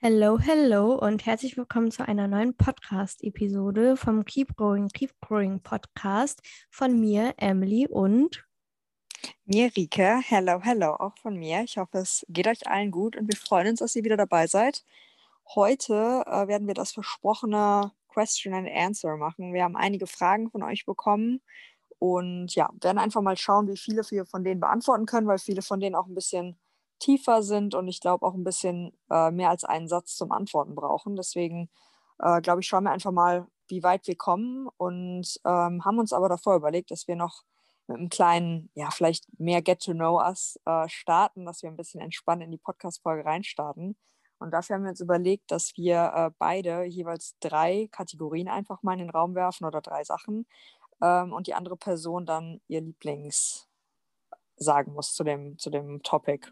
Hello, hello und herzlich willkommen zu einer neuen Podcast-Episode vom Keep Growing, Keep Growing Podcast von mir, Emily und mir, Rike. Hello, hello, auch von mir. Ich hoffe, es geht euch allen gut und wir freuen uns, dass ihr wieder dabei seid. Heute äh, werden wir das versprochene Question and Answer machen. Wir haben einige Fragen von euch bekommen und ja, werden einfach mal schauen, wie viele wir von denen beantworten können, weil viele von denen auch ein bisschen tiefer sind und ich glaube auch ein bisschen äh, mehr als einen Satz zum Antworten brauchen. Deswegen äh, glaube ich, schauen wir einfach mal, wie weit wir kommen und ähm, haben uns aber davor überlegt, dass wir noch mit einem kleinen, ja, vielleicht mehr Get to Know Us äh, starten, dass wir ein bisschen entspannt in die Podcast-Folge reinstarten. Und dafür haben wir uns überlegt, dass wir äh, beide jeweils drei Kategorien einfach mal in den Raum werfen oder drei Sachen ähm, und die andere Person dann ihr Lieblings sagen muss zu dem, zu dem Topic.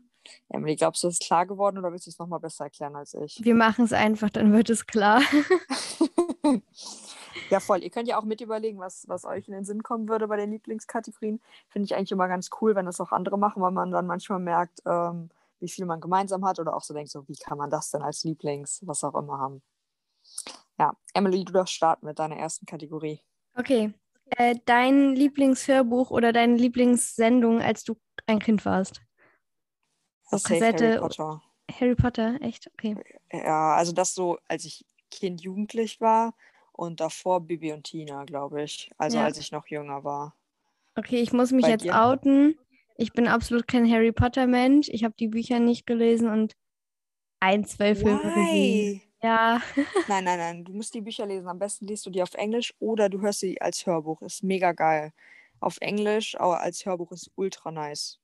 Emily, glaubst du, es ist klar geworden oder willst du es nochmal besser erklären als ich? Wir machen es einfach, dann wird es klar. ja, voll. Ihr könnt ja auch mit überlegen, was, was euch in den Sinn kommen würde bei den Lieblingskategorien. Finde ich eigentlich immer ganz cool, wenn das auch andere machen, weil man dann manchmal merkt, ähm, wie viel man gemeinsam hat oder auch so denkt, so, wie kann man das denn als Lieblings, was auch immer haben. Ja, Emily, du darfst starten mit deiner ersten Kategorie. Okay. Äh, dein Lieblingshörbuch oder deine Lieblingssendung, als du ein Kind warst? Auf Kassette. Harry Potter. Harry Potter, echt? Okay. Ja, also das so, als ich Kind, Jugendlich war und davor Bibi und Tina, glaube ich. Also ja. als ich noch jünger war. Okay, ich muss mich Bei jetzt dir? outen. Ich bin absolut kein Harry Potter-Mensch. Ich habe die Bücher nicht gelesen und ein, zwei Filme gesehen. Ja. nein, nein, nein. Du musst die Bücher lesen. Am besten liest du die auf Englisch oder du hörst sie als Hörbuch. Ist mega geil. Auf Englisch, aber als Hörbuch ist ultra nice.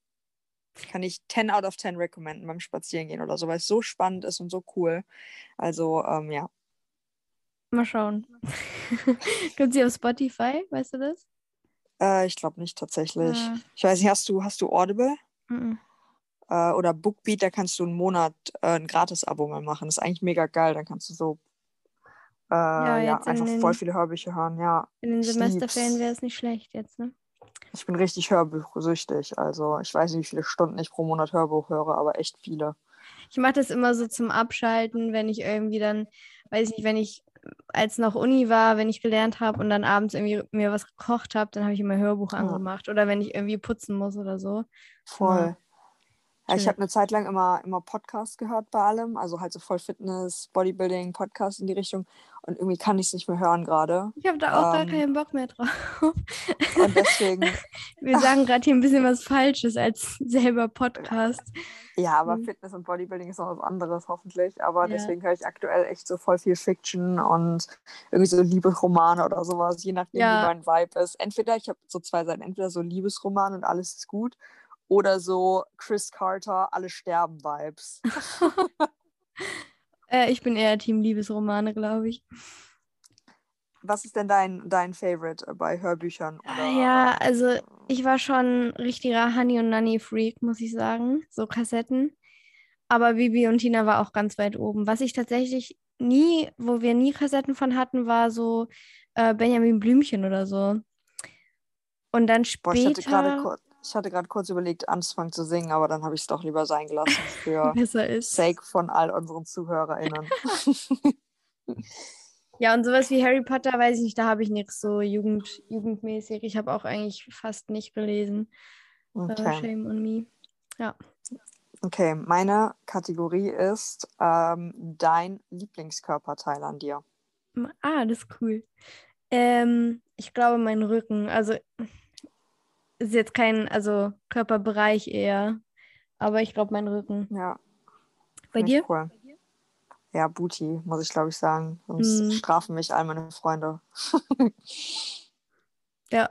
Kann ich 10 out of 10 recommenden beim Spazierengehen oder so, weil es so spannend ist und so cool. Also, ähm, ja. Mal schauen. Gibt sie auf Spotify? Weißt du das? Äh, ich glaube nicht tatsächlich. Ah. Ich weiß nicht, hast du, hast du Audible? Mhm. Äh, oder Bookbeat, da kannst du einen Monat äh, ein Gratis-Abo mal machen. Das ist eigentlich mega geil. Dann kannst du so äh, ja, ja einfach den, voll viele Hörbücher hören. Ja, in den Semesterferien wäre es nicht schlecht jetzt, ne? Ich bin richtig hörbuchsüchtig. Also ich weiß nicht, wie viele Stunden ich pro Monat Hörbuch höre, aber echt viele. Ich mache das immer so zum Abschalten, wenn ich irgendwie dann, weiß ich nicht, wenn ich als noch Uni war, wenn ich gelernt habe und dann abends irgendwie mir was gekocht habe, dann habe ich immer Hörbuch ja. angemacht. Oder wenn ich irgendwie putzen muss oder so. Voll. Ja, ich habe eine Zeit lang immer, immer Podcasts gehört bei allem, also halt so voll Fitness, Bodybuilding, Podcasts in die Richtung. Und irgendwie kann ich es nicht mehr hören gerade. Ich habe da auch ähm, gar keinen Bock mehr drauf. Und deswegen. Wir sagen gerade hier ein bisschen was Falsches als selber Podcast. Ja, aber mhm. Fitness und Bodybuilding ist noch was anderes, hoffentlich. Aber ja. deswegen höre ich aktuell echt so voll viel Fiction und irgendwie so Liebesromane oder sowas, je nachdem, ja. wie mein Vibe ist. Entweder, ich habe so zwei Seiten, entweder so Liebesroman und alles ist gut oder so Chris Carter, alle sterben Vibes. äh, ich bin eher Team Liebesromane, glaube ich. Was ist denn dein, dein Favorite bei Hörbüchern? Oder? Ja, also ich war schon richtiger Honey und Nanny Freak, muss ich sagen. So Kassetten. Aber Bibi und Tina war auch ganz weit oben. Was ich tatsächlich nie, wo wir nie Kassetten von hatten, war so äh, Benjamin Blümchen oder so. Und dann später. Boah, ich hatte gerade kurz, ich hatte gerade kurz überlegt, anzufangen zu singen, aber dann habe ich es doch lieber sein gelassen für Sake von all unseren ZuhörerInnen. ja, und sowas wie Harry Potter, weiß ich nicht, da habe ich nichts so Jugend, jugendmäßig. Ich habe auch eigentlich fast nicht gelesen. Äh, okay. Uh, shame on me. Ja. Okay, meine Kategorie ist ähm, dein Lieblingskörperteil an dir. Ah, das ist cool. Ähm, ich glaube, mein Rücken. Also ist jetzt kein, also Körperbereich eher. Aber ich glaube, mein Rücken. Ja. Bei dir? Cool. Ja, Booty, muss ich glaube ich sagen. Sonst hm. strafen mich all meine Freunde. ja.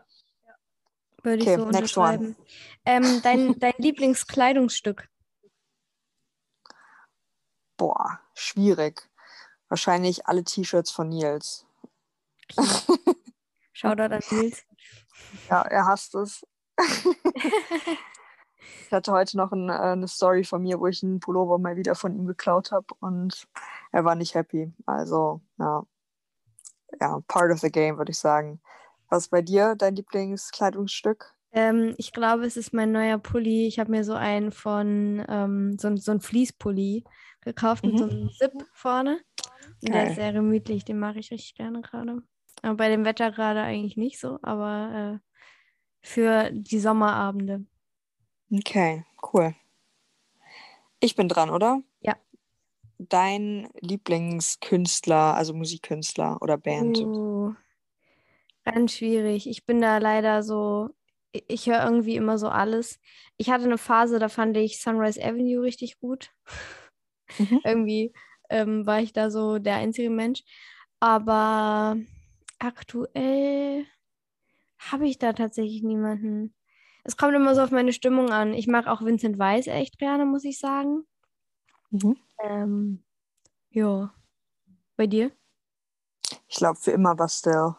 Würde okay, ich so unterschreiben. Ähm, dein, dein Lieblingskleidungsstück? Boah, schwierig. Wahrscheinlich alle T-Shirts von Nils. Shoutout an Nils. Ja, er hasst es. ich hatte heute noch ein, äh, eine Story von mir, wo ich einen Pullover mal wieder von ihm geklaut habe und er war nicht happy. Also, ja. Ja, part of the game, würde ich sagen. Was ist bei dir dein Lieblingskleidungsstück? Ähm, ich glaube, es ist mein neuer Pulli. Ich habe mir so einen von, ähm, so, so ein Fließpulli gekauft mit so Mhm. einem Zip vorne. Und der ist sehr gemütlich, den mache ich richtig gerne gerade. Aber bei dem Wetter gerade eigentlich nicht so, aber äh, für die Sommerabende. Okay, cool. Ich bin dran, oder? Ja. Dein Lieblingskünstler, also Musikkünstler oder Band? Uh, ganz schwierig. Ich bin da leider so, ich, höre irgendwie immer so alles. Ich hatte eine Phase, da fand ich Sunrise Avenue richtig gut. Mhm. Irgendwie ähm, war ich da so der einzige Mensch. Aber aktuell habe ich da tatsächlich niemanden. Es kommt immer so auf meine Stimmung an. Ich mag auch Vincent Weiss echt gerne, muss ich sagen. Mhm. Ähm, ja. Bei dir? Ich glaube, für immer was still.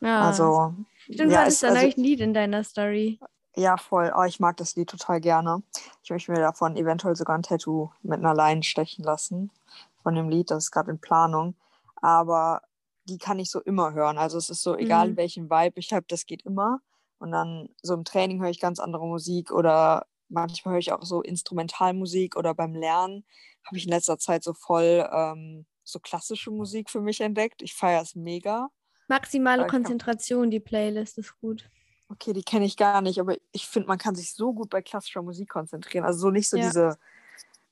Ja. Also, Stimmt, ja, hattest es- da also- ein Lied in deiner Story. ja, voll. Oh, ich mag das Lied total gerne. Ich möchte mir davon eventuell sogar ein Tattoo mit einer Line stechen lassen. Von dem Lied, das ist gerade in Planung. Aber die kann ich so immer hören. Also es ist so, egal Mhm. welchen Vibe ich habe, das geht immer. Und dann so im Training höre ich ganz andere Musik oder manchmal höre ich auch so Instrumentalmusik oder beim Lernen habe ich in letzter Zeit so voll ähm, so klassische Musik für mich entdeckt. Ich feiere es mega. Maximale Aber ich kann- Konzentration, die Playlist ist gut. Okay, die kenne ich gar nicht, aber ich finde, man kann sich so gut bei klassischer Musik konzentrieren. Also so nicht so Ja. diese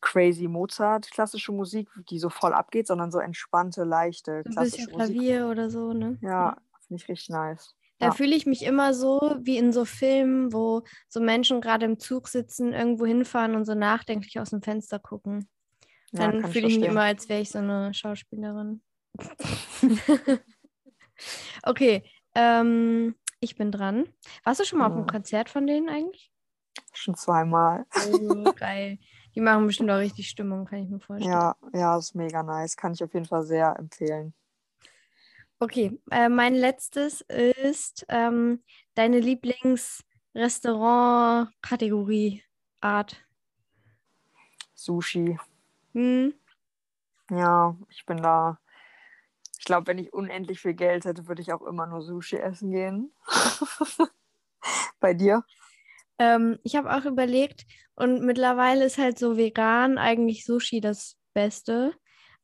crazy Mozart klassische Musik, die so voll abgeht, sondern so entspannte, leichte So ein klassische bisschen Musik. Klavier oder so, ne? Ja, finde ich richtig nice. Da Ja. fühle ich mich immer so wie in so Filmen, wo so Menschen gerade im Zug sitzen, irgendwo hinfahren und so nachdenklich aus dem Fenster gucken. Ja, Dann fühle ich mich verstehen. immer, als wäre ich so eine Schauspielerin. okay, ähm, ich bin dran. Warst du schon mal auf einem Ja. Konzert von denen eigentlich? Schon zweimal. Oh, geil. Die machen bestimmt auch richtig Stimmung, kann ich mir vorstellen. Ja, ja, ist mega nice. Kann ich auf jeden Fall sehr empfehlen. Okay, äh, mein letztes ist ähm, deine Lieblingsrestaurant-Kategorie, Art. Sushi. Hm? Ja, ich bin da. Ich glaube, wenn ich unendlich viel Geld hätte, würde ich auch immer nur Sushi essen gehen. Bei dir? Ähm, ich habe auch überlegt und mittlerweile ist halt so vegan eigentlich Sushi das Beste.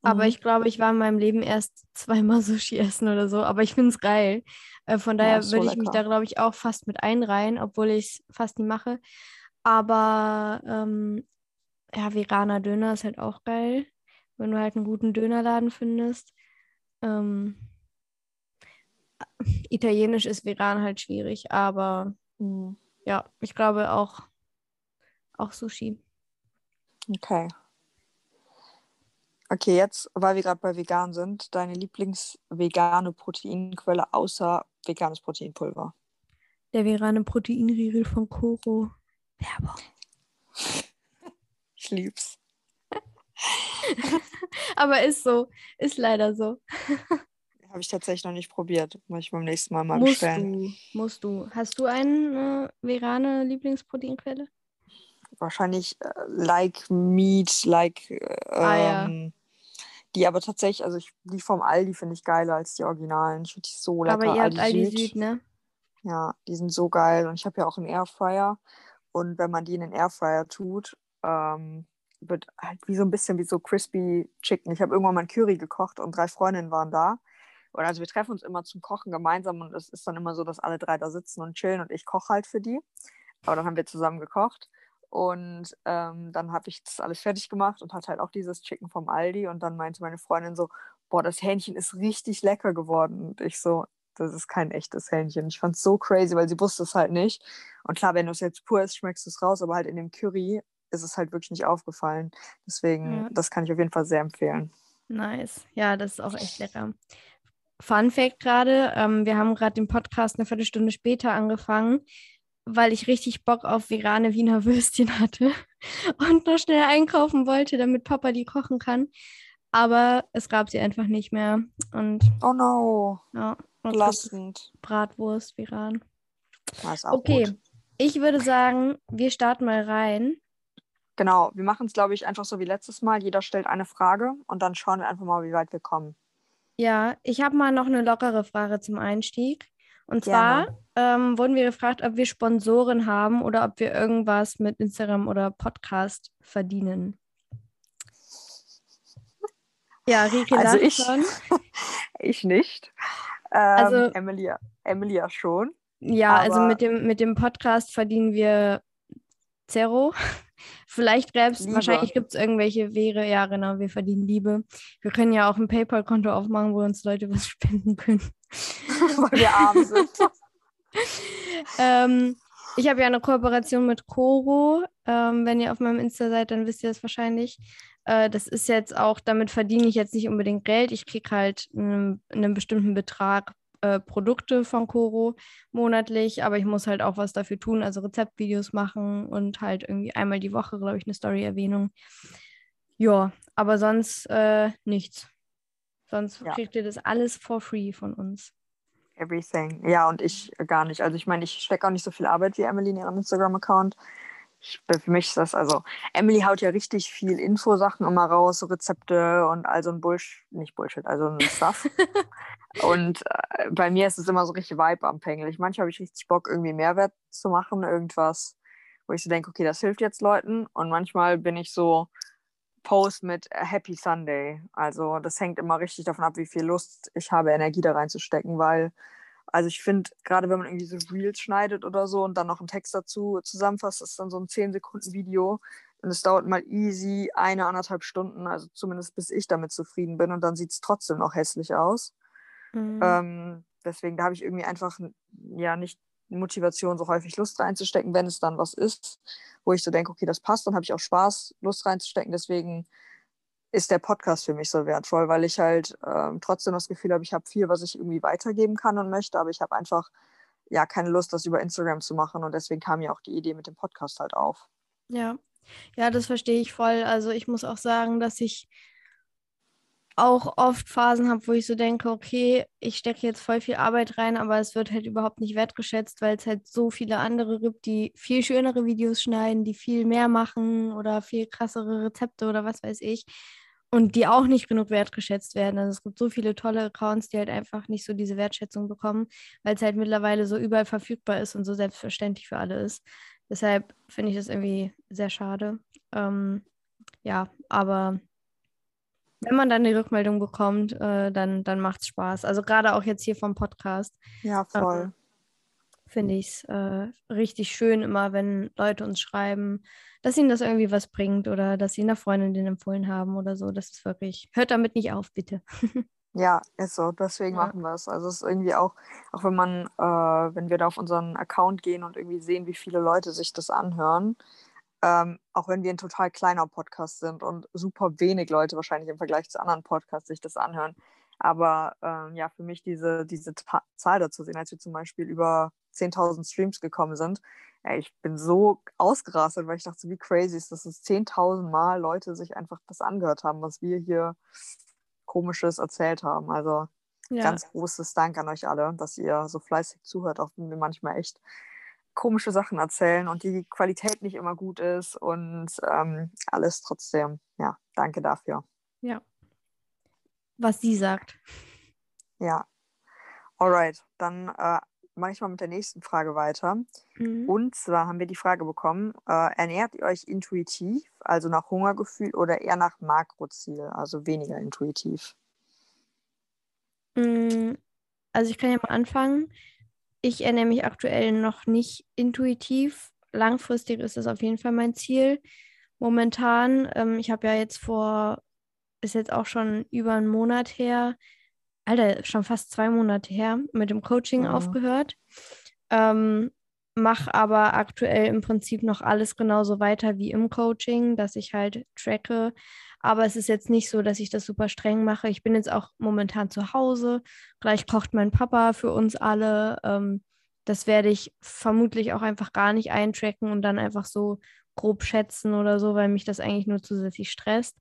Aber Mhm. ich glaube, ich war in meinem Leben erst zweimal Sushi essen oder so. Aber ich finde es geil. Äh, von Ja, daher ist so würde ich mich da, glaube ich, auch fast mit einreihen, obwohl ich es fast nie mache. Aber ähm, ja, veganer Döner ist halt auch geil, wenn du halt einen guten Dönerladen findest. Ähm, Italienisch ist vegan halt schwierig, aber Mhm. Ja, ich glaube auch, auch Sushi. Okay. Okay, jetzt, weil wir gerade bei vegan sind, deine Lieblingsvegane Proteinquelle außer veganes Proteinpulver. Der vegane Proteinriegel von Koro. Werbung. Ich lieb's. Aber ist so, ist leider so. Habe ich tatsächlich noch nicht probiert. Muss ich beim nächsten Mal mal musst bestellen. du, musst du. Hast du eine äh, vegane Lieblingsproteinquelle? Wahrscheinlich äh, like meat, like äh, Ah, ja. ähm, die aber tatsächlich, also ich, die vom Aldi finde ich geiler als die Originalen. Ich finde die so lecker. Aber ihr habt Aldi Süd. Süd, ne? Ja, die sind so geil. Und ich habe ja auch einen Airfryer. Und wenn man die in den Airfryer tut, ähm, wird halt wie so ein bisschen wie so crispy Chicken. Ich habe irgendwann mal ein Curry gekocht und drei Freundinnen waren da. Und also wir treffen uns immer zum Kochen gemeinsam und es ist dann immer so, dass alle drei da sitzen und chillen und ich koche halt für die. Aber dann haben wir zusammen gekocht. Und ähm, dann habe ich das alles fertig gemacht und hatte halt auch dieses Chicken vom Aldi. Und dann meinte meine Freundin so, boah, das Hähnchen ist richtig lecker geworden. Und ich so, das ist kein echtes Hähnchen. Ich fand es so crazy, weil sie wusste es halt nicht. Und klar, wenn du es jetzt pur isst, schmeckst du es raus, aber halt in dem Curry ist es halt wirklich nicht aufgefallen. Deswegen, Ja. das kann ich auf jeden Fall sehr empfehlen. Nice. Ja, das ist auch echt lecker. Fun Fact gerade, ähm, wir haben gerade den Podcast eine Viertelstunde später angefangen, weil ich richtig Bock auf vegane Wiener Würstchen hatte und noch schnell einkaufen wollte, damit Papa die kochen kann. Aber es gab sie einfach nicht mehr. Und Oh no, ja, belastend. Bratwurst vegan. Ja, ist auch Okay, gut. ich würde sagen, wir starten mal rein. Genau, wir machen es, glaube ich, einfach so wie letztes Mal. Jeder stellt eine Frage und dann schauen wir einfach mal, wie weit wir kommen. Ja, ich habe mal noch eine lockere Frage zum Einstieg. Und zwar ähm, wurden wir gefragt, ob wir Sponsoren haben oder ob wir irgendwas mit Instagram oder Podcast verdienen. Ja, Rike Also ich- schon. Ich nicht. Ähm, Also- Emilia, Emilia schon. Ja, also mit dem, mit dem Podcast verdienen wir Zero. Vielleicht gäbe es, wahrscheinlich gibt es irgendwelche Wege. Ja, genau, wir verdienen Liebe. Wir können ja auch ein PayPal-Konto aufmachen, wo uns Leute was spenden können. weil wir arm sind. ähm, ich habe ja eine Kooperation mit Coro. Ähm, wenn ihr auf meinem Insta seid, dann wisst ihr das wahrscheinlich. Äh, das ist jetzt auch, damit verdiene ich jetzt nicht unbedingt Geld. Ich kriege halt einen, einen bestimmten Betrag äh, Produkte von Coro monatlich, aber ich muss halt auch was dafür tun, also Rezeptvideos machen und halt irgendwie einmal die Woche, glaube ich, eine Story-Erwähnung. Ja, aber sonst äh, nichts. Sonst Ja. kriegt ihr das alles for free von uns. Everything. Ja, und ich gar nicht. Also ich meine, ich stecke auch nicht so viel Arbeit wie Emily in ihrem Instagram-Account. Ich, für mich ist das, also Emily haut ja richtig viel Infosachen immer raus, so Rezepte und all so ein Bullshit, nicht Bullshit, also ein Stuff. und äh, bei mir ist es immer so richtig Vibe-abhängig. Manchmal habe ich richtig Bock, irgendwie Mehrwert zu machen, irgendwas, wo ich so denke, okay, das hilft jetzt Leuten. Und manchmal bin ich so Post mit Happy Sunday. Also das hängt immer richtig davon ab, wie viel Lust ich habe, Energie da reinzustecken, weil also ich finde, gerade wenn man irgendwie so Reels schneidet oder so und dann noch einen Text dazu zusammenfasst, ist dann so ein 10 Sekunden Video und es dauert mal easy eine, anderthalb Stunden, also zumindest bis ich damit zufrieden bin und dann sieht es trotzdem noch hässlich aus. Mhm. Ähm, deswegen, da habe ich irgendwie einfach ja nicht Motivation, so häufig Lust reinzustecken, wenn es dann was ist, wo ich so denke, okay, das passt, dann habe ich auch Spaß, Lust reinzustecken. Deswegen ist der Podcast für mich so wertvoll, weil ich halt ähm, trotzdem das Gefühl habe, ich habe viel, was ich irgendwie weitergeben kann und möchte, aber ich habe einfach ja keine Lust, das über Instagram zu machen und deswegen kam ja auch die Idee mit dem Podcast halt auf. Ja, ja, das verstehe ich voll. Also ich muss auch sagen, dass ich auch oft Phasen habe, wo ich so denke, okay, ich stecke jetzt voll viel Arbeit rein, aber es wird halt überhaupt nicht wertgeschätzt, weil es halt so viele andere gibt, die viel schönere Videos schneiden, die viel mehr machen oder viel krassere Rezepte oder was weiß ich. Und die auch nicht genug wertgeschätzt werden. Also es gibt so viele tolle Accounts, die halt einfach nicht so diese Wertschätzung bekommen, weil es halt mittlerweile so überall verfügbar ist und so selbstverständlich für alle ist. Deshalb finde ich das irgendwie sehr schade. Ähm, ja, aber wenn man dann die Rückmeldung bekommt, äh, dann, dann macht es Spaß. Also gerade auch jetzt hier vom Podcast Ja, voll. finde ich es äh, richtig schön immer, wenn Leute uns schreiben, dass ihnen das irgendwie was bringt oder dass sie einer Freundin den empfohlen haben oder so. Das ist wirklich, hört damit nicht auf, bitte. Ja, ist so. Deswegen Ja. machen wir es. Also es ist irgendwie auch, auch wenn man, äh, wenn wir da auf unseren Account gehen und irgendwie sehen, wie viele Leute sich das anhören, ähm, auch wenn wir ein total kleiner Podcast sind und super wenig Leute wahrscheinlich im Vergleich zu anderen Podcasts sich das anhören. Aber ähm, ja, für mich diese, diese Ta Zahl dazu sehen, als wir zum Beispiel über 10.000 Streams gekommen sind, ey, ich bin so ausgerastet, weil ich dachte, wie crazy ist das, dass 10.000 Mal Leute sich einfach das angehört haben, was wir hier Komisches erzählt haben. Also Ja, ganz großes Dank an euch alle, dass ihr so fleißig zuhört, auch wenn wir manchmal echt komische Sachen erzählen und die Qualität nicht immer gut ist und ähm, alles trotzdem. Ja, danke dafür. was sie sagt. Ja. Alright, dann äh, mache ich mal mit der nächsten Frage weiter. Mhm. Und zwar haben wir die Frage bekommen, äh, ernährt ihr euch intuitiv, also nach Hungergefühl oder eher nach Makroziel, also weniger intuitiv? Mm, Also ich kann ja mal anfangen. Ich ernähre mich aktuell noch nicht intuitiv. Langfristig ist das auf jeden Fall mein Ziel. Momentan, ähm, ich habe ja jetzt vor, ist jetzt auch schon über einen Monat her, Alter, schon fast zwei Monate her, mit dem Coaching Mhm. aufgehört. Ähm, mache aber aktuell im Prinzip noch alles genauso weiter wie im Coaching, dass ich halt tracke. Aber es ist jetzt nicht so, dass ich das super streng mache. Ich bin jetzt auch momentan zu Hause. Gleich kocht mein Papa für uns alle. Ähm, das werde ich vermutlich auch einfach gar nicht eintracken und dann einfach so grob schätzen oder so, weil mich das eigentlich nur zusätzlich stresst.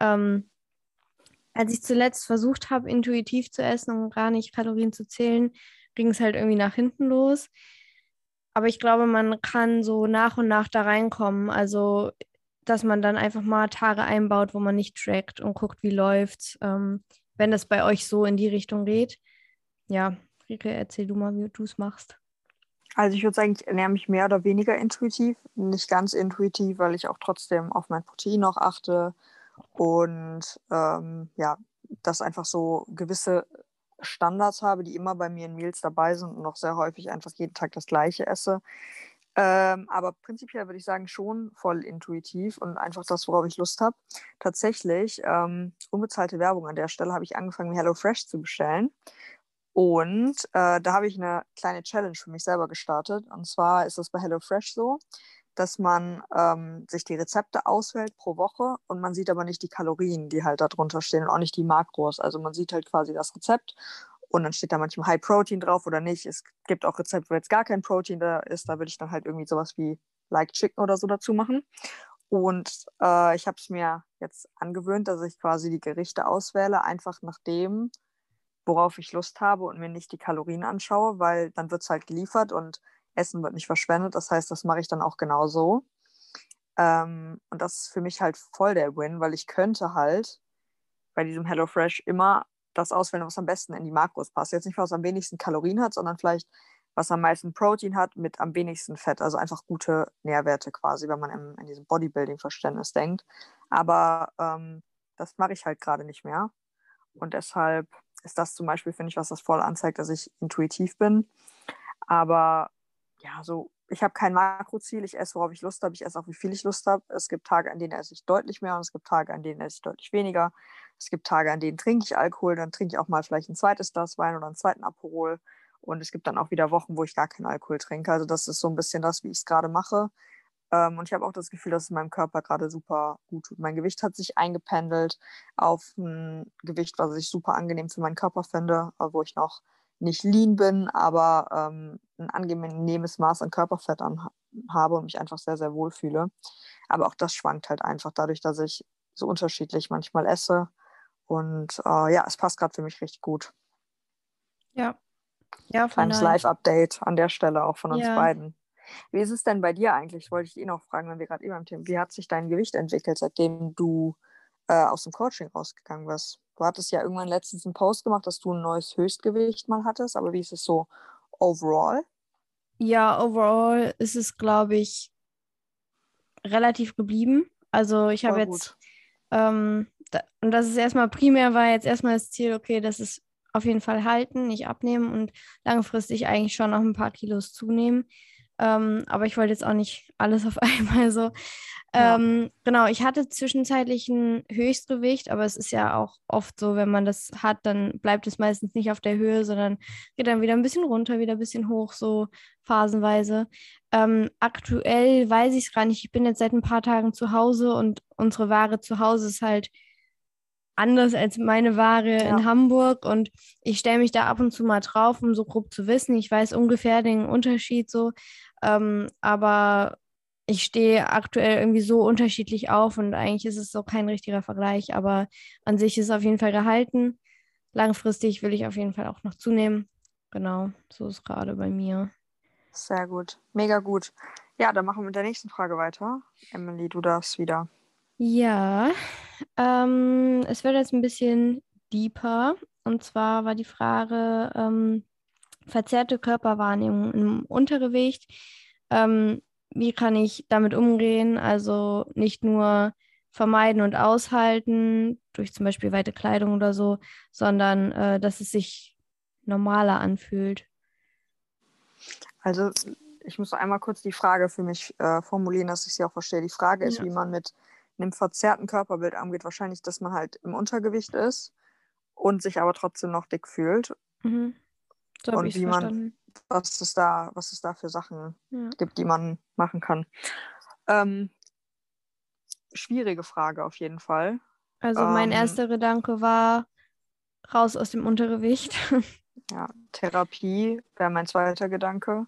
Ähm, als ich zuletzt versucht habe, intuitiv zu essen und gar nicht Kalorien zu zählen, ging es halt irgendwie nach hinten los. Aber ich glaube, man kann so nach und nach da reinkommen. Also, dass man dann einfach mal Tage einbaut, wo man nicht trackt und guckt, wie läuft's. Ähm, wenn das bei euch so in die Richtung geht, ja, Rike, erzähl du mal, wie du es machst. Also ich würde sagen, ich ernähre mich mehr oder weniger intuitiv. Nicht ganz intuitiv, weil ich auch trotzdem auf mein Protein noch achte. Und ähm, ja, dass einfach so gewisse Standards habe, die immer bei mir in Meals dabei sind und auch sehr häufig einfach jeden Tag das gleiche esse. Ähm, aber prinzipiell würde ich sagen, schon voll intuitiv und einfach das, worauf ich Lust habe. Tatsächlich, ähm, unbezahlte Werbung an der Stelle, habe ich angefangen, HelloFresh zu bestellen. Und äh, da habe ich eine kleine Challenge für mich selber gestartet. Und zwar ist es bei HelloFresh so, dass man ähm, sich die Rezepte auswählt pro Woche und man sieht aber nicht die Kalorien, die halt darunter stehen und auch nicht die Makros. Also man sieht halt quasi das Rezept und dann steht da manchmal High Protein drauf oder nicht. Es gibt auch Rezepte, wo jetzt gar kein Protein da ist. Da würde ich dann halt irgendwie sowas wie Like Chicken oder so dazu machen. Und äh, ich habe es mir jetzt angewöhnt, dass ich quasi die Gerichte auswähle, einfach nach dem, worauf ich Lust habe und mir nicht die Kalorien anschaue, weil dann wird es halt geliefert und Essen wird nicht verschwendet. Das heißt, das mache ich dann auch genauso. Ähm, und das ist für mich halt voll der Win, weil ich könnte halt bei diesem HelloFresh immer das auswählen, was am besten in die Makros passt. Jetzt nicht, was am wenigsten Kalorien hat, sondern vielleicht, was am meisten Protein hat, mit am wenigsten Fett. Also einfach gute Nährwerte quasi, wenn man im, in diesem Bodybuilding-Verständnis denkt. Aber ähm, das mache ich halt gerade nicht mehr. Und deshalb ist das zum Beispiel, finde ich, was das voll anzeigt, dass ich intuitiv bin. Aber ja, so, ich habe kein Makroziel, ich esse, worauf ich Lust habe, ich esse auch, wie viel ich Lust habe. Es gibt Tage, an denen esse ich deutlich mehr und es gibt Tage, an denen esse ich deutlich weniger. Es gibt Tage, an denen trinke ich Alkohol, dann trinke ich auch mal vielleicht ein zweites Glas Wein oder einen zweiten Aperol. Und es gibt dann auch wieder Wochen, wo ich gar keinen Alkohol trinke. Also das ist so ein bisschen das, wie ich es gerade mache. Ähm, und ich habe auch das Gefühl, dass es meinem Körper gerade super gut tut. Mein Gewicht hat sich eingependelt auf ein Gewicht, was ich super angenehm für meinen Körper finde, äh, wo ich noch nicht lean bin, aber ähm, ein angenehmes Maß an Körperfett an, habe und mich einfach sehr, sehr wohl fühle. Aber auch das schwankt halt einfach dadurch, dass ich so unterschiedlich manchmal esse und äh, ja, es passt gerade für mich richtig gut. Ja. Ja, Kleines Live-Update an der Stelle auch von uns ja. beiden. Wie ist es denn bei dir eigentlich? Wollte ich eh noch fragen, wenn wir gerade eben am Thema, wie hat sich dein Gewicht entwickelt, seitdem du äh, aus dem Coaching rausgegangen bist? Du hattest ja irgendwann letztens einen Post gemacht, dass du ein neues Höchstgewicht mal hattest, aber wie ist es so overall? Ja, overall ist es, glaube ich, relativ geblieben. Also ich habe jetzt ähm, und das ist erstmal primär war jetzt erstmal das Ziel, okay, das ist auf jeden Fall halten, nicht abnehmen und langfristig eigentlich schon noch ein paar Kilos zunehmen. Ähm, aber ich wollte jetzt auch nicht alles auf einmal so. Ja. Ähm, genau, ich hatte zwischenzeitlich ein Höchstgewicht, aber es ist ja auch oft so, wenn man das hat, dann bleibt es meistens nicht auf der Höhe, sondern geht dann wieder ein bisschen runter, wieder ein bisschen hoch, so phasenweise. Ähm, aktuell weiß ich es gar nicht. Ich bin jetzt seit ein paar Tagen zu Hause und unsere Ware zu Hause ist halt anders als meine Ware ja. in Hamburg und ich stelle mich da ab und zu mal drauf, um so grob zu wissen. Ich weiß ungefähr den Unterschied so, ähm, aber ich stehe aktuell irgendwie so unterschiedlich auf und eigentlich ist es so kein richtiger Vergleich, aber an sich ist es auf jeden Fall gehalten. Langfristig will ich auf jeden Fall auch noch zunehmen. Genau, so ist gerade bei mir. Sehr gut, mega gut. Ja, dann machen wir mit der nächsten Frage weiter. Emily, du darfst wieder. Ja, ähm, es wird jetzt ein bisschen deeper. Und zwar war die Frage, ähm, verzerrte Körperwahrnehmung im Untergewicht. Ähm, wie kann ich damit umgehen? Also nicht nur vermeiden und aushalten durch zum Beispiel weite Kleidung oder so, sondern äh, dass es sich normaler anfühlt. Also ich muss einmal kurz die Frage für mich äh, formulieren, dass ich sie auch verstehe. Die Frage ist, ja. wie man mit einem verzerrten Körperbild angeht, wahrscheinlich, dass man halt im Untergewicht ist und sich aber trotzdem noch dick fühlt. Mhm. So und wie man, was es da, was es da für Sachen ja. gibt, die man machen kann. Ähm, schwierige Frage auf jeden Fall. Also mein ähm, erster Gedanke war raus aus dem Untergewicht. ja, Therapie wäre mein zweiter Gedanke.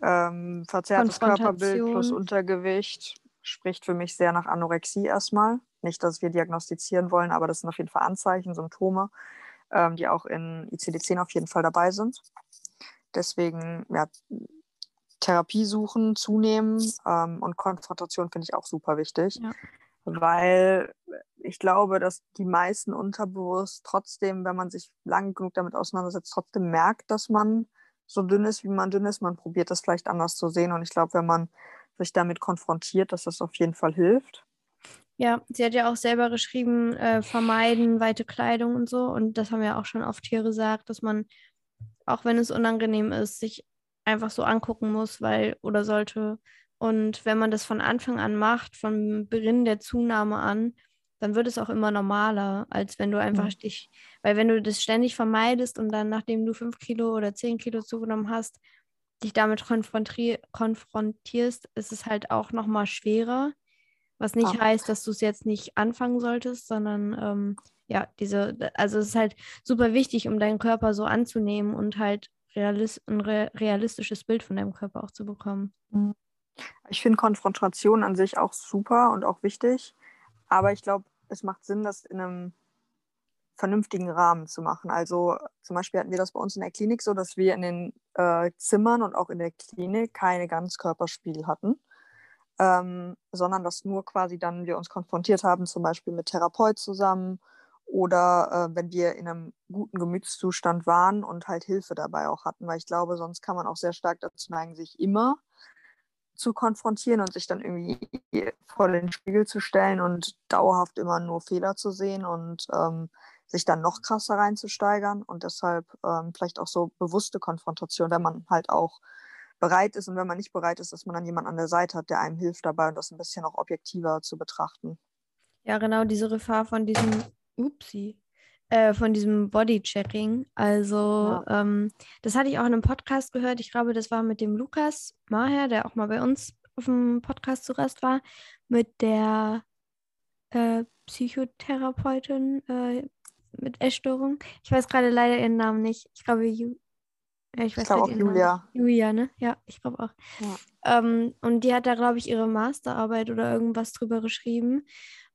Ähm, verzerrtes Körperbild plus Untergewicht spricht für mich sehr nach Anorexie erstmal. Nicht, dass wir diagnostizieren wollen, aber das sind auf jeden Fall Anzeichen, Symptome, ähm, die auch in ICD-10 auf jeden Fall dabei sind. Deswegen, ja, Therapie suchen, zunehmen ähm, und Konfrontation finde ich auch super wichtig. Ja. Weil ich glaube, dass die meisten unterbewusst trotzdem, wenn man sich lang genug damit auseinandersetzt, trotzdem merkt, dass man so dünn ist, wie man dünn ist. Man probiert das vielleicht anders zu sehen. Und ich glaube, wenn man sich damit konfrontiert, dass das auf jeden Fall hilft. Ja, sie hat ja auch selber geschrieben, äh, vermeiden weite Kleidung und so. Und das haben wir auch schon oft hier gesagt, dass man, auch wenn es unangenehm ist, sich einfach so angucken muss, weil oder sollte. Und wenn man das von Anfang an macht, von Beginn der Zunahme an, dann wird es auch immer normaler, als wenn du einfach mhm. dich, weil wenn du das ständig vermeidest und dann, nachdem du fünf Kilo oder zehn Kilo zugenommen hast, dich damit konfrontierst, ist es halt auch nochmal schwerer. Was nicht Ach. heißt, dass du es jetzt nicht anfangen solltest, sondern ähm, ja, diese, also es ist halt super wichtig, um deinen Körper so anzunehmen und halt realis ein realistisches Bild von deinem Körper auch zu bekommen. Mhm. Ich finde Konfrontation an sich auch super und auch wichtig. Aber ich glaube, es macht Sinn, das in einem vernünftigen Rahmen zu machen. Also zum Beispiel hatten wir das bei uns in der Klinik so, dass wir in den äh, Zimmern und auch in der Klinik keine Ganzkörperspiegel hatten, ähm, sondern dass nur quasi dann wir uns konfrontiert haben, zum Beispiel mit Therapeut zusammen oder äh, wenn wir in einem guten Gemütszustand waren und halt Hilfe dabei auch hatten, weil ich glaube, sonst kann man auch sehr stark dazu neigen, sich immer zu konfrontieren und sich dann irgendwie vor den Spiegel zu stellen und dauerhaft immer nur Fehler zu sehen und ähm, sich dann noch krasser reinzusteigern und deshalb ähm, vielleicht auch so bewusste Konfrontation, wenn man halt auch bereit ist und wenn man nicht bereit ist, dass man dann jemanden an der Seite hat, der einem hilft dabei und das ein bisschen auch objektiver zu betrachten. Ja, genau, diese Gefahr von diesem, upsie, äh, von diesem Bodychecking. Also, ja. ähm, das hatte ich auch in einem Podcast gehört. Ich glaube, das war mit dem Lukas Maher, der auch mal bei uns auf dem Podcast zu Gast war, mit der äh, Psychotherapeutin äh, mit Essstörung. Ich weiß gerade leider ihren Namen nicht. Ich glaube, Ju ja, ich weiß ich glaube auch Julia. Namen. Julia, ne? Ja, ich glaube auch. Ja. Ähm, und die hat da, glaube ich, ihre Masterarbeit oder irgendwas drüber geschrieben.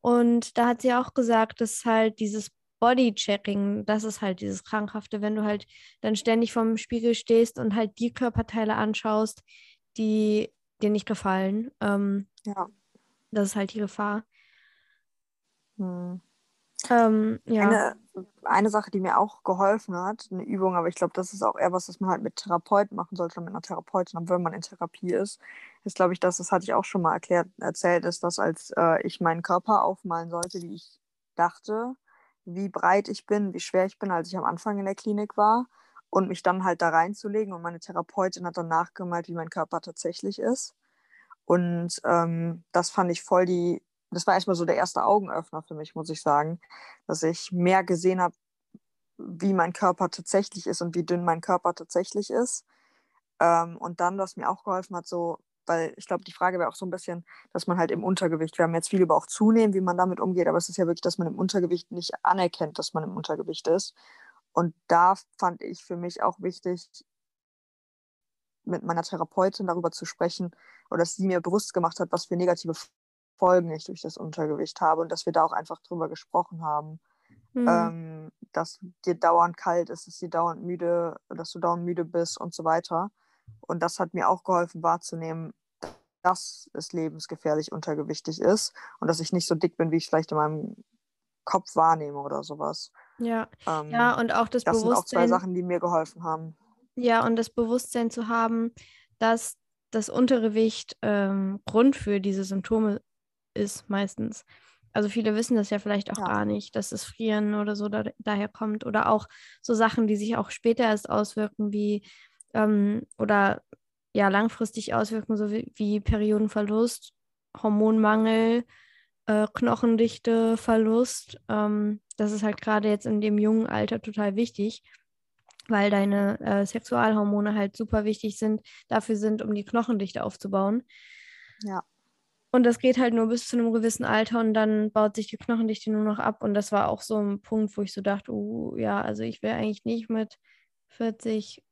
Und da hat sie auch gesagt, dass halt dieses Bodychecking, das ist halt dieses Krankhafte, wenn du halt dann ständig vorm Spiegel stehst und halt die Körperteile anschaust, die dir nicht gefallen. Ähm, ja. Das ist halt die Gefahr. Hm. Ähm, ja. Eine, eine Sache, die mir auch geholfen hat, eine Übung, aber ich glaube, das ist auch eher was, das man halt mit Therapeuten machen sollte, mit einer Therapeutin, wenn man in Therapie ist, ist, glaube ich, dass, das hatte ich auch schon mal erklärt, erzählt, ist, dass als äh, ich meinen Körper aufmalen sollte, wie ich dachte, wie breit ich bin, wie schwer ich bin, als ich am Anfang in der Klinik war und mich dann halt da reinzulegen. Und meine Therapeutin hat dann nachgemalt, wie mein Körper tatsächlich ist. Und ähm, das fand ich voll die, das war erstmal so der erste Augenöffner für mich, muss ich sagen, dass ich mehr gesehen habe, wie mein Körper tatsächlich ist und wie dünn mein Körper tatsächlich ist. Ähm, und dann, was mir auch geholfen hat, so weil ich glaube, die Frage wäre auch so ein bisschen, dass man halt im Untergewicht, wir haben jetzt viel über auch zunehmen, wie man damit umgeht, aber es ist ja wirklich, dass man im Untergewicht nicht anerkennt, dass man im Untergewicht ist. Und da fand ich für mich auch wichtig, mit meiner Therapeutin darüber zu sprechen oder dass sie mir bewusst gemacht hat, was für negative Folgen ich durch das Untergewicht habe und dass wir da auch einfach drüber gesprochen haben. Mhm. Ähm, dass dir dauernd kalt ist, dass dir dauernd müde, dass du dauernd müde bist und so weiter. Und das hat mir auch geholfen wahrzunehmen, dass es lebensgefährlich untergewichtig ist und dass ich nicht so dick bin, wie ich vielleicht in meinem Kopf wahrnehme oder sowas. Ja, ähm, ja und auch das, das Bewusstsein. Das sind auch zwei Sachen, die mir geholfen haben. Ja, und das Bewusstsein zu haben, dass das Untergewicht ähm, Grund für diese Symptome ist meistens. Also viele wissen das ja vielleicht auch ja. gar nicht, dass das Frieren oder so da, daher kommt. Oder auch so Sachen, die sich auch später erst auswirken, wie ähm, oder ja langfristig auswirken, so wie, wie Periodenverlust, Hormonmangel, äh, Knochendichte, Verlust. Ähm, das ist halt gerade jetzt in dem jungen Alter total wichtig, weil deine äh, Sexualhormone halt super wichtig sind, dafür sind, um die Knochendichte aufzubauen. Ja. Und das geht halt nur bis zu einem gewissen Alter und dann baut sich die Knochendichte nur noch ab. Und das war auch so ein Punkt, wo ich so dachte, uh, ja, also ich will eigentlich nicht mit 40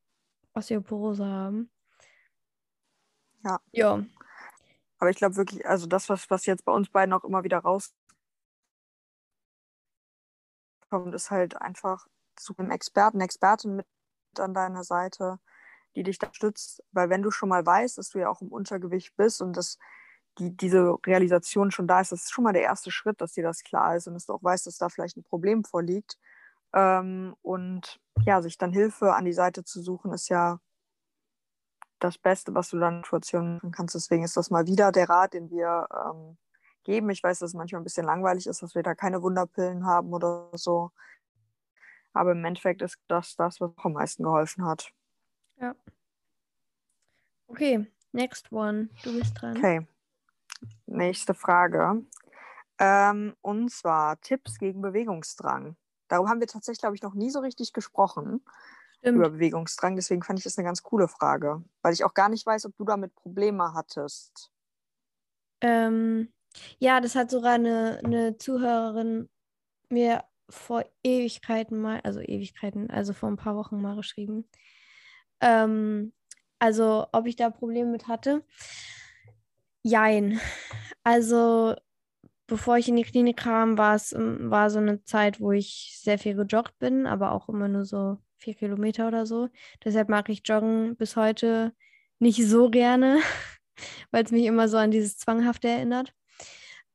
Osteoporose haben. Ja. Ja. Aber ich glaube wirklich, also das, was, was jetzt bei uns beiden auch immer wieder rauskommt, ist halt einfach zu einem Experten, Expertin mit an deiner Seite, die dich da stützt. Weil wenn du schon mal weißt, dass du ja auch im Untergewicht bist und das die, diese Realisation schon da ist, das ist schon mal der erste Schritt, dass dir das klar ist und dass du auch weißt, dass da vielleicht ein Problem vorliegt. Ähm, und ja, sich dann Hilfe an die Seite zu suchen, ist ja das Beste, was du dann in Situationen machen kannst. Deswegen ist das mal wieder der Rat, den wir ähm, geben. Ich weiß, dass es manchmal ein bisschen langweilig ist, dass wir da keine Wunderpillen haben oder so. Aber im Endeffekt ist das das, was auch am meisten geholfen hat. Ja. Okay, next one. Du bist dran. Okay. Nächste Frage. Ähm, und zwar Tipps gegen Bewegungsdrang. Darüber haben wir tatsächlich, glaube ich, noch nie so richtig gesprochen. Stimmt. Über Bewegungsdrang. Deswegen fand ich das eine ganz coole Frage. Weil ich auch gar nicht weiß, ob du damit Probleme hattest. Ähm, ja, das hat sogar eine, eine Zuhörerin mir vor Ewigkeiten mal, also Ewigkeiten, also vor ein paar Wochen mal geschrieben. Ähm, also, ob ich da Probleme mit hatte. Jein. Also, bevor ich in die Klinik kam, war es ähm, war so eine Zeit, wo ich sehr viel gejoggt bin, aber auch immer nur so vier Kilometer oder so. Deshalb mag ich Joggen bis heute nicht so gerne, weil es mich immer so an dieses Zwanghafte erinnert.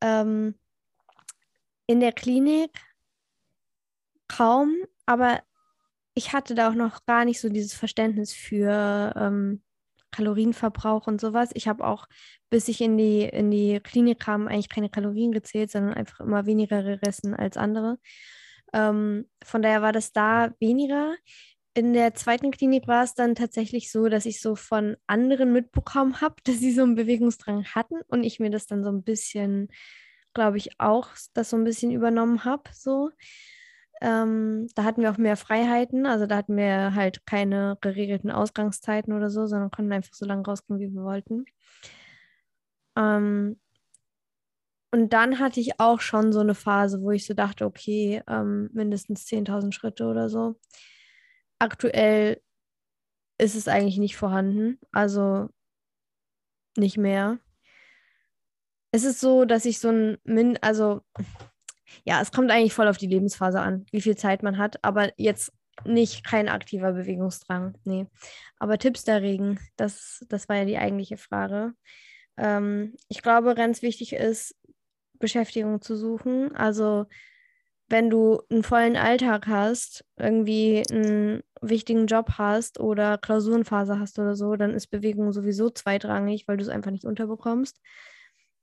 Ähm, in der Klinik kaum, aber ich hatte da auch noch gar nicht so dieses Verständnis für ähm, Kalorienverbrauch und sowas. Ich habe auch, bis ich in die, in die Klinik kam, eigentlich keine Kalorien gezählt, sondern einfach immer weniger gegessen als andere. Ähm, von daher war das da weniger. In der zweiten Klinik war es dann tatsächlich so, dass ich so von anderen mitbekommen habe, dass sie so einen Bewegungsdrang hatten und ich mir das dann so ein bisschen, glaube ich, auch das so ein bisschen übernommen habe. So. Ähm, da hatten wir auch mehr Freiheiten, also da hatten wir halt keine geregelten Ausgangszeiten oder so, sondern konnten einfach so lange rausgehen, wie wir wollten. Ähm, und dann hatte ich auch schon so eine Phase, wo ich so dachte, okay, ähm, mindestens 10.000 Schritte oder so. Aktuell ist es eigentlich nicht vorhanden, also nicht mehr. Es ist so, dass ich so ein Min, also ja, es kommt eigentlich voll auf die Lebensphase an, wie viel Zeit man hat, aber jetzt nicht kein aktiver Bewegungsdrang, nee. Aber Tipps der Regen, das, das war ja die eigentliche Frage. Ähm, ich glaube, ganz wichtig ist, Beschäftigung zu suchen. Also wenn du einen vollen Alltag hast, irgendwie einen wichtigen Job hast oder Klausurenphase hast oder so, dann ist Bewegung sowieso zweitrangig, weil du es einfach nicht unterbekommst.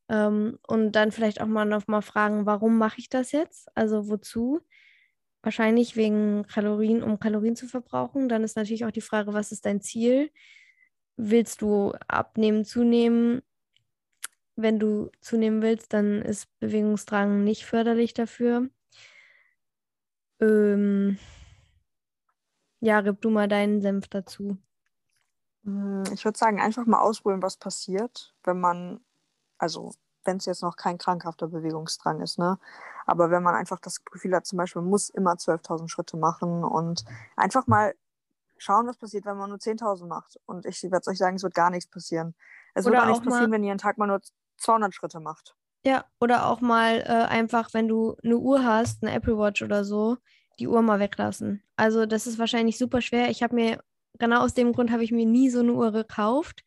Ähm, und dann vielleicht auch mal noch mal fragen, warum mache ich das jetzt? Also wozu? Wahrscheinlich wegen Kalorien, um Kalorien zu verbrauchen. Dann ist natürlich auch die Frage, was ist dein Ziel? Willst du abnehmen, zunehmen? Wenn du zunehmen willst, dann ist Bewegungsdrang nicht förderlich dafür. Ähm, ja, gib du mal deinen Senf dazu. Hm, ich würde sagen, einfach mal ausprobieren, was passiert, wenn man also wenn es jetzt noch kein krankhafter Bewegungsdrang ist, ne? Aber wenn man einfach das Gefühl hat, zum Beispiel, man muss immer 12.000 Schritte machen und einfach mal schauen, was passiert, wenn man nur 10.000 macht. Und ich werde euch sagen, es wird gar nichts passieren. Es oder wird auch nichts passieren, wenn ihr einen Tag mal nur 200 Schritte macht. Ja, oder auch mal äh, einfach, wenn du eine Uhr hast, eine Apple Watch oder so, die Uhr mal weglassen. Also das ist wahrscheinlich super schwer. Ich habe mir, genau aus dem Grund habe ich mir nie so eine Uhr gekauft,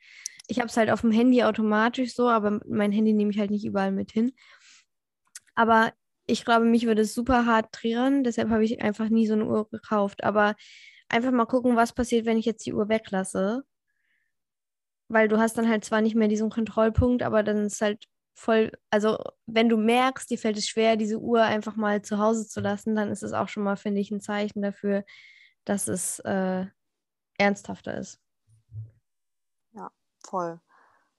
ich habe es halt auf dem Handy automatisch so, aber mein Handy nehme ich halt nicht überall mit hin. Aber ich glaube, mich würde es super hart triggern, deshalb habe ich einfach nie so eine Uhr gekauft. Aber einfach mal gucken, was passiert, wenn ich jetzt die Uhr weglasse. Weil du hast dann halt zwar nicht mehr diesen Kontrollpunkt, aber dann ist halt voll, also wenn du merkst, dir fällt es schwer, diese Uhr einfach mal zu Hause zu lassen, dann ist es auch schon mal, finde ich, ein Zeichen dafür, dass es äh, ernsthafter ist voll.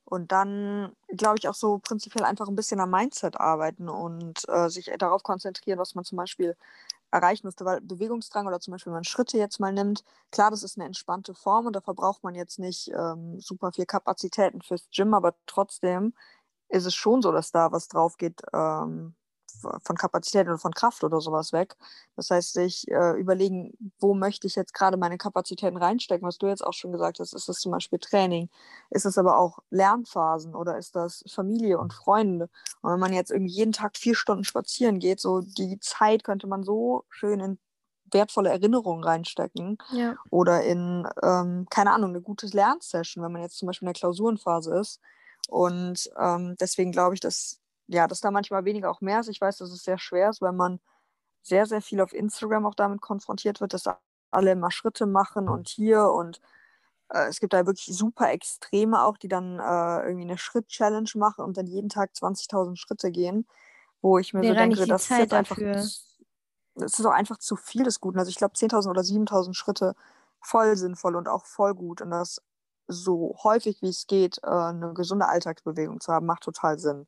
Und dann, glaube ich, auch so prinzipiell einfach ein bisschen am Mindset arbeiten und äh, sich darauf konzentrieren, was man zum Beispiel erreichen müsste, weil Bewegungsdrang oder zum Beispiel, wenn man Schritte jetzt mal nimmt, klar, das ist eine entspannte Form und da verbraucht man jetzt nicht ähm, super viel Kapazitäten fürs Gym, aber trotzdem ist es schon so, dass da was drauf geht, ähm, von Kapazität oder von Kraft oder sowas weg. Das heißt, sich äh, überlegen, wo möchte ich jetzt gerade meine Kapazitäten reinstecken, was du jetzt auch schon gesagt hast. Ist das zum Beispiel Training? Ist es aber auch Lernphasen oder ist das Familie und Freunde? Und wenn man jetzt irgendwie jeden Tag vier Stunden spazieren geht, so die Zeit könnte man so schön in wertvolle Erinnerungen reinstecken. Ja. Oder in, ähm, keine Ahnung, eine gute Lernsession, wenn man jetzt zum Beispiel in der Klausurenphase ist Und ähm, deswegen glaube ich, dass, ja, dass da manchmal weniger auch mehr ist. Ich weiß, dass es sehr schwer ist, weil man sehr, sehr viel auf Instagram auch damit konfrontiert wird, dass alle immer Schritte machen und hier und äh, es gibt da wirklich super Extreme auch, die dann äh, irgendwie eine Schritt-Challenge machen und dann jeden Tag 20.000 Schritte gehen, wo ich mir Wäre so denke, das ist Zeit jetzt einfach, dafür. das ist auch einfach zu viel des Guten. Also ich glaube 10.000 oder 7.000 Schritte voll sinnvoll und auch voll gut und das so häufig wie es geht, äh, eine gesunde Alltagsbewegung zu haben, macht total Sinn.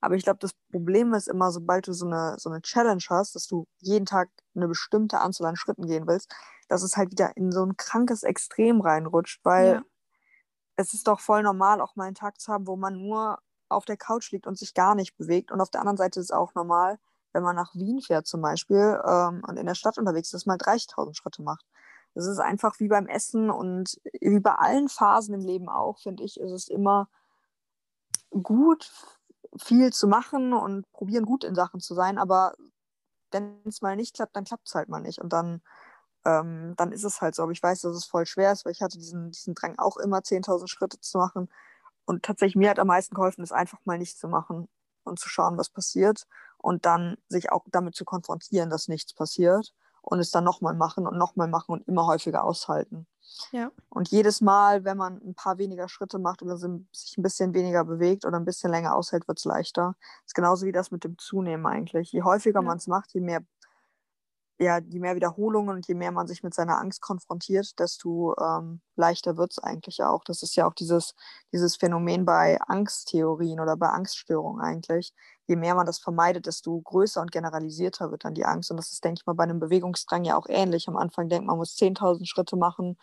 Aber ich glaube, das Problem ist immer, sobald du so eine, so eine Challenge hast, dass du jeden Tag eine bestimmte Anzahl an Schritten gehen willst, dass es halt wieder in so ein krankes Extrem reinrutscht, weil Ja. es ist doch voll normal, auch mal einen Tag zu haben, wo man nur auf der Couch liegt und sich gar nicht bewegt. Und auf der anderen Seite ist es auch normal, wenn man nach Wien fährt zum Beispiel ähm, und in der Stadt unterwegs ist, dass man 30.000 Schritte macht. Das ist einfach wie beim Essen und wie bei allen Phasen im Leben auch, finde ich, ist es immer gut, viel zu machen und probieren, gut in Sachen zu sein. Aber wenn es mal nicht klappt, dann klappt es halt mal nicht. Und dann, ähm, dann ist es halt so. Aber ich weiß, dass es voll schwer ist, weil ich hatte diesen, diesen Drang auch immer 10.000 Schritte zu machen. Und tatsächlich mir hat am meisten geholfen, es einfach mal nicht zu machen und zu schauen, was passiert. Und dann sich auch damit zu konfrontieren, dass nichts passiert. Und es dann nochmal machen und nochmal machen und immer häufiger aushalten. Ja. Und jedes Mal, wenn man ein paar weniger Schritte macht oder sich ein bisschen weniger bewegt oder ein bisschen länger aushält, wird es leichter. Das ist genauso wie das mit dem Zunehmen eigentlich. Je häufiger Ja. man es macht, je mehr, ja, je mehr Wiederholungen und je mehr man sich mit seiner Angst konfrontiert, desto ähm, leichter wird es eigentlich auch. Das ist ja auch dieses, dieses Phänomen bei Angsttheorien oder bei Angststörungen eigentlich. Je mehr man das vermeidet, desto größer und generalisierter wird dann die Angst. Und das ist, denke ich mal, bei einem Bewegungsdrang ja auch ähnlich. Am Anfang denkt man, man muss 10.000 Schritte machen,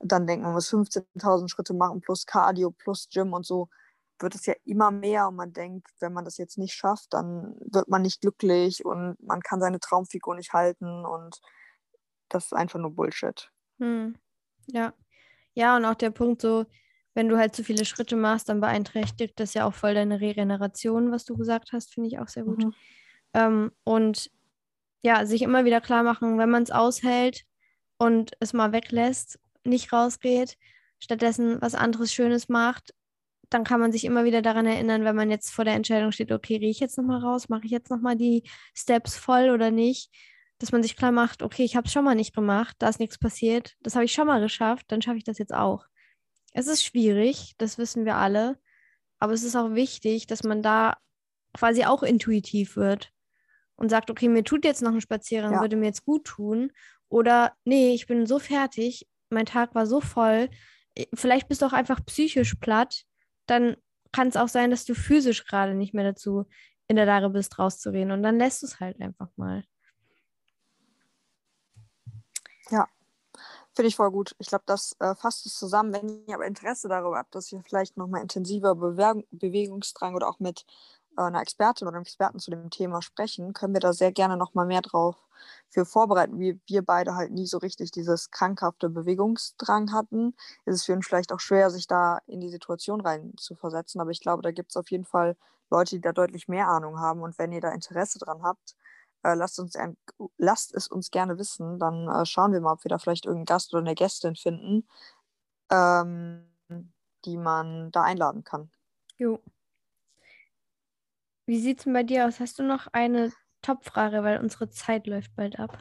dann denkt man, man muss 15.000 Schritte machen plus Cardio plus Gym und so wird es ja immer mehr und man denkt, wenn man das jetzt nicht schafft, dann wird man nicht glücklich und man kann seine Traumfigur nicht halten und das ist einfach nur Bullshit. Hm. Ja. Ja, und auch der Punkt so, wenn du halt zu viele Schritte machst, dann beeinträchtigt das ja auch voll deine Regeneration, was du gesagt hast, finde ich auch sehr gut. Mhm. Ähm, und ja, sich immer wieder klar machen, wenn man es aushält und es mal weglässt, nicht rausgeht, stattdessen was anderes Schönes macht, dann kann man sich immer wieder daran erinnern, wenn man jetzt vor der Entscheidung steht, okay, gehe ich jetzt nochmal raus, mache ich jetzt nochmal die Steps voll oder nicht, dass man sich klar macht, okay, ich habe es schon mal nicht gemacht, da ist nichts passiert, das habe ich schon mal geschafft, dann schaffe ich das jetzt auch. Es ist schwierig, das wissen wir alle, aber es ist auch wichtig, dass man da quasi auch intuitiv wird und sagt, okay, mir tut jetzt noch ein Spaziergang, Ja. würde mir jetzt gut tun. Oder nee, ich bin so fertig, mein Tag war so voll. Vielleicht bist du auch einfach psychisch platt. Dann kann es auch sein, dass du physisch gerade nicht mehr dazu in der Lage bist, rauszugehen. Und dann lässt du es halt einfach mal. Finde ich voll gut. Ich glaube, das äh, fasst es zusammen. Wenn ihr aber Interesse darüber habt, dass wir vielleicht nochmal intensiver Bewegung, Bewegungsdrang oder auch mit äh, einer Expertin oder einem Experten zu dem Thema sprechen, können wir da sehr gerne nochmal mehr drauf für vorbereiten. Wie wir beide halt nie so richtig dieses krankhafte Bewegungsdrang hatten, ist es für uns vielleicht auch schwer, sich da in die Situation rein zu versetzen. Aber ich glaube, da gibt es auf jeden Fall Leute, die da deutlich mehr Ahnung haben. Und wenn ihr da Interesse dran habt, äh, lasst, uns, ein- lasst es uns gerne wissen. Dann äh, schauen wir mal, ob wir da vielleicht irgendeinen Gast oder eine Gästin finden, ähm, die man da einladen kann. Jo. Wie sieht es denn bei dir aus? Hast du noch eine Top-Frage, weil unsere Zeit läuft bald ab?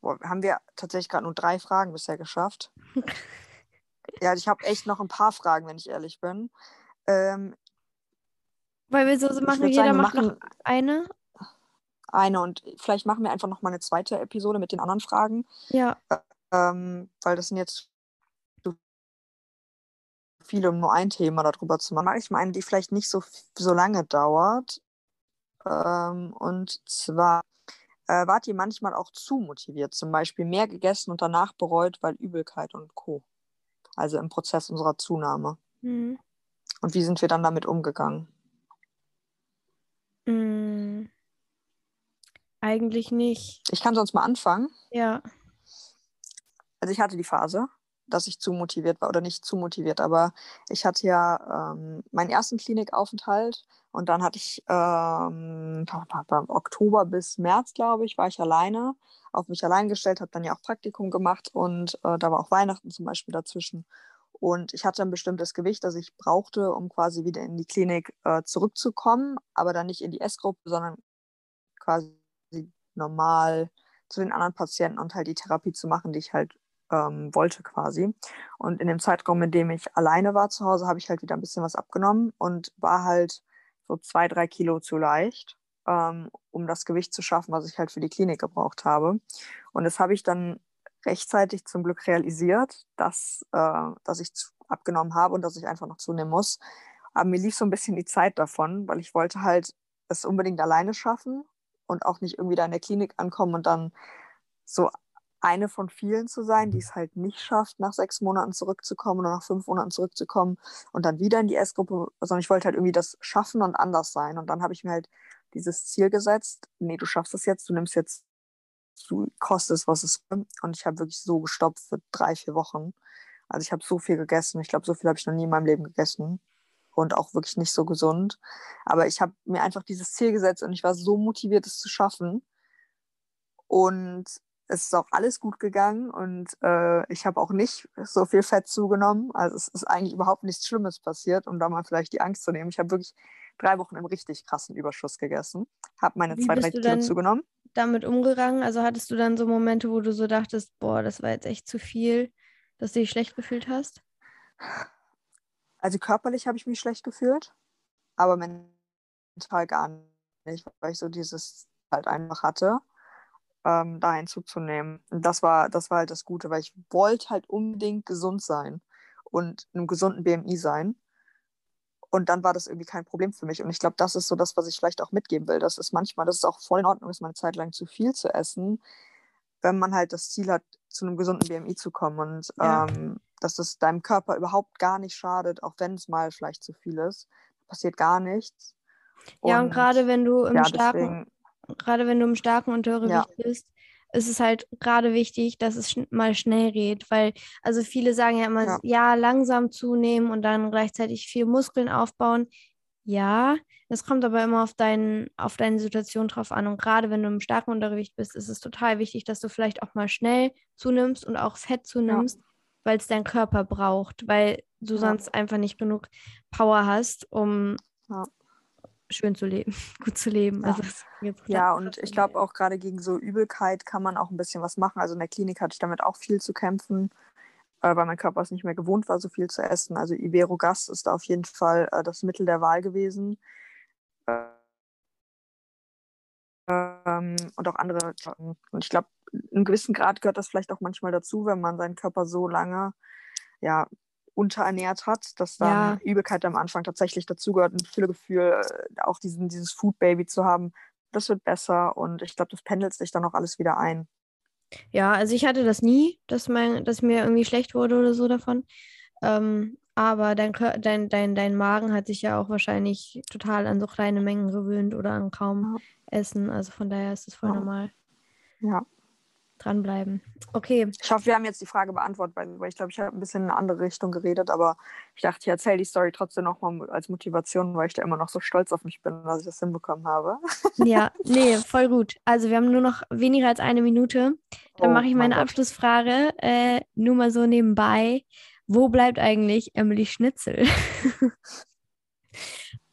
Boah, haben wir tatsächlich gerade nur drei Fragen bisher geschafft. ja, ich habe echt noch ein paar Fragen, wenn ich ehrlich bin. Ähm, Weil wir so so machen, jeder sagen, macht noch eine. eine und vielleicht machen wir einfach noch mal eine zweite Episode mit den anderen Fragen, Ja, ähm, weil das sind jetzt zu viele, um nur ein Thema darüber zu machen. Mache ich mal eine, die vielleicht nicht so, so lange dauert. Ähm, und zwar, äh, wart ihr manchmal auch zu motiviert, zum Beispiel mehr gegessen und danach bereut, weil Übelkeit und Co. Also im Prozess unserer Zunahme. hm. Und wie sind wir dann damit umgegangen? Mm. Eigentlich nicht. Ich kann sonst mal anfangen. Ja. Also ich hatte die Phase, dass ich zu motiviert war oder nicht zu motiviert, aber ich hatte ja ähm, meinen ersten Klinikaufenthalt und dann hatte ich ähm, Oktober bis März, glaube ich, war ich alleine, auf mich allein gestellt, habe dann ja auch Praktikum gemacht und äh, da war auch Weihnachten zum Beispiel dazwischen. Und ich hatte ein bestimmtes Gewicht, das ich brauchte, um quasi wieder in die Klinik äh, zurückzukommen, aber dann nicht in die S-Gruppe, sondern quasi normal zu den anderen Patienten und halt die Therapie zu machen, die ich halt ähm, wollte quasi. Und in dem Zeitraum, in dem ich alleine war zu Hause, habe ich halt wieder ein bisschen was abgenommen und war halt so zwei, drei Kilo zu leicht, ähm, um das Gewicht zu schaffen, was ich halt für die Klinik gebraucht habe. Und das habe ich dann rechtzeitig zum Glück realisiert, dass, äh, dass ich abgenommen habe und dass ich einfach noch zunehmen muss. Aber mir lief so ein bisschen die Zeit davon, weil ich wollte halt es unbedingt alleine schaffen und auch nicht irgendwie da in der Klinik ankommen und dann so eine von vielen zu sein, die es halt nicht schafft, nach sechs Monaten zurückzukommen oder nach fünf Monaten zurückzukommen und dann wieder in die S-Gruppe, sondern ich wollte halt irgendwie das schaffen und anders sein. Und dann habe ich mir halt dieses Ziel gesetzt, nee, du schaffst es jetzt, du nimmst jetzt du kostest, was es Und ich habe wirklich so gestoppt für drei, vier Wochen. Also ich habe so viel gegessen. Ich glaube, so viel habe ich noch nie in meinem Leben gegessen. Und auch wirklich nicht so gesund. Aber ich habe mir einfach dieses Ziel gesetzt und ich war so motiviert, es zu schaffen. Und es ist auch alles gut gegangen und äh, ich habe auch nicht so viel Fett zugenommen. Also es ist eigentlich überhaupt nichts Schlimmes passiert, um da mal vielleicht die Angst zu nehmen. Ich habe wirklich drei Wochen im richtig krassen Überschuss gegessen, habe meine Wie zwei, drei Kilo zugenommen damit umgegangen? Also hattest du dann so Momente, wo du so dachtest, boah, das war jetzt echt zu viel, dass du dich schlecht gefühlt hast? Also körperlich habe ich mich schlecht gefühlt, aber mental gar nicht, weil ich so dieses halt einfach hatte, ähm, da hinzuzunehmen. Und das war, das war halt das Gute, weil ich wollte halt unbedingt gesund sein und einem gesunden BMI sein. Und dann war das irgendwie kein Problem für mich. Und ich glaube, das ist so das, was ich vielleicht auch mitgeben will. Das ist manchmal, das ist auch voll in Ordnung, ist mal eine Zeit lang zu viel zu essen, wenn man halt das Ziel hat, zu einem gesunden BMI zu kommen. Und ja. ähm, dass es deinem Körper überhaupt gar nicht schadet, auch wenn es mal vielleicht zu viel ist. Passiert gar nichts. Ja, und, und gerade wenn du im ja, starken, deswegen, gerade wenn du im starken Untergewicht ja. bist, ist es halt gerade wichtig, dass es schn mal schnell geht, weil also viele sagen ja immer, ja. ja, langsam zunehmen und dann gleichzeitig viel Muskeln aufbauen. Ja, es kommt aber immer auf, dein, auf deine Situation drauf an. Und gerade wenn du im starken Untergewicht bist, ist es total wichtig, dass du vielleicht auch mal schnell zunimmst und auch Fett zunimmst, ja. weil es dein Körper braucht, weil du ja. sonst einfach nicht genug Power hast, um schön zu leben, gut zu leben. Ja, also, ja und ich glaube auch gerade gegen so Übelkeit kann man auch ein bisschen was machen. Also in der Klinik hatte ich damit auch viel zu kämpfen, äh, weil mein Körper es nicht mehr gewohnt war, so viel zu essen. Also Iberogast ist da auf jeden Fall äh, das Mittel der Wahl gewesen. Ähm, und auch andere. Und ich glaube, in einem gewissen Grad gehört das vielleicht auch manchmal dazu, wenn man seinen Körper so lange ja, unterernährt hat, dass dann ja. Übelkeit am Anfang tatsächlich dazugehört, ein Fühlegefühl, äh, auch diesen, dieses Food Baby zu haben, das wird besser und ich glaube, das pendelt sich dann auch alles wieder ein. Ja, also ich hatte das nie, dass, mein, dass mir irgendwie schlecht wurde oder so davon. Ähm, aber dein, dein, dein, dein Magen hat sich ja auch wahrscheinlich total an so kleine Mengen gewöhnt oder an kaum ja. Essen. Also von daher ist es voll ja. normal. Ja dranbleiben. Okay. Ich hoffe, wir haben jetzt die Frage beantwortet, weil ich glaube, ich habe ein bisschen in eine andere Richtung geredet, aber ich dachte, ich erzähle die Story trotzdem nochmal als Motivation, weil ich da immer noch so stolz auf mich bin, dass ich das hinbekommen habe. Ja, nee, voll gut. Also wir haben nur noch weniger als eine Minute. Dann oh, mache ich meine Abschlussfrage äh, nur mal so nebenbei. Wo bleibt eigentlich Emily Schnitzel?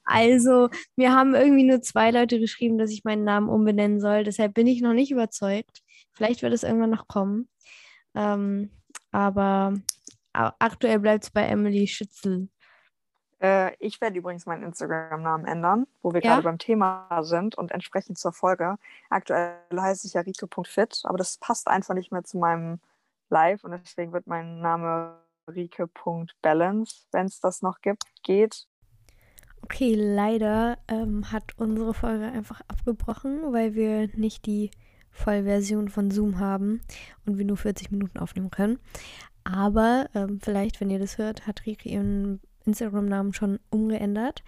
Also, mir haben irgendwie nur zwei Leute geschrieben, dass ich meinen Namen umbenennen soll. Deshalb bin ich noch nicht überzeugt. Vielleicht wird es irgendwann noch kommen. Ähm, aber aktuell bleibt es bei Emily Schützel. Äh, ich werde übrigens meinen Instagram-Namen ändern, wo wir ja? gerade beim Thema sind und entsprechend zur Folge. Aktuell heiße ich ja rike.fit, aber das passt einfach nicht mehr zu meinem Live und deswegen wird mein Name rike.balance, wenn es das noch gibt, geht. Okay, leider ähm, hat unsere Folge einfach abgebrochen, weil wir nicht die Vollversion von Zoom haben und wir nur 40 Minuten aufnehmen können. Aber ähm, vielleicht, wenn ihr das hört, hat Rike ihren Instagram-Namen schon umgeändert.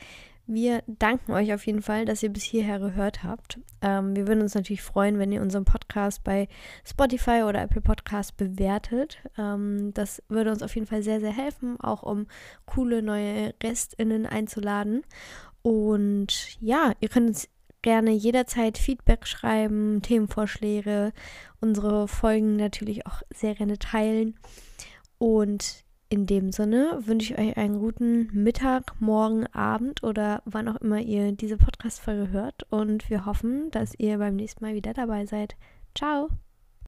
Wir danken euch auf jeden Fall, dass ihr bis hierher gehört habt. Ähm, wir würden uns natürlich freuen, wenn ihr unseren Podcast bei Spotify oder Apple Podcast bewertet. Ähm, das würde uns auf jeden Fall sehr, sehr helfen, auch um coole neue GästInnen einzuladen. Und ja, ihr könnt uns gerne jederzeit Feedback schreiben, Themenvorschläge, unsere Folgen natürlich auch sehr gerne teilen. Und in dem Sinne wünsche ich euch einen guten Mittag, Morgen, Abend oder wann auch immer ihr diese Podcast-Folge hört. Und wir hoffen, dass ihr beim nächsten Mal wieder dabei seid. Ciao!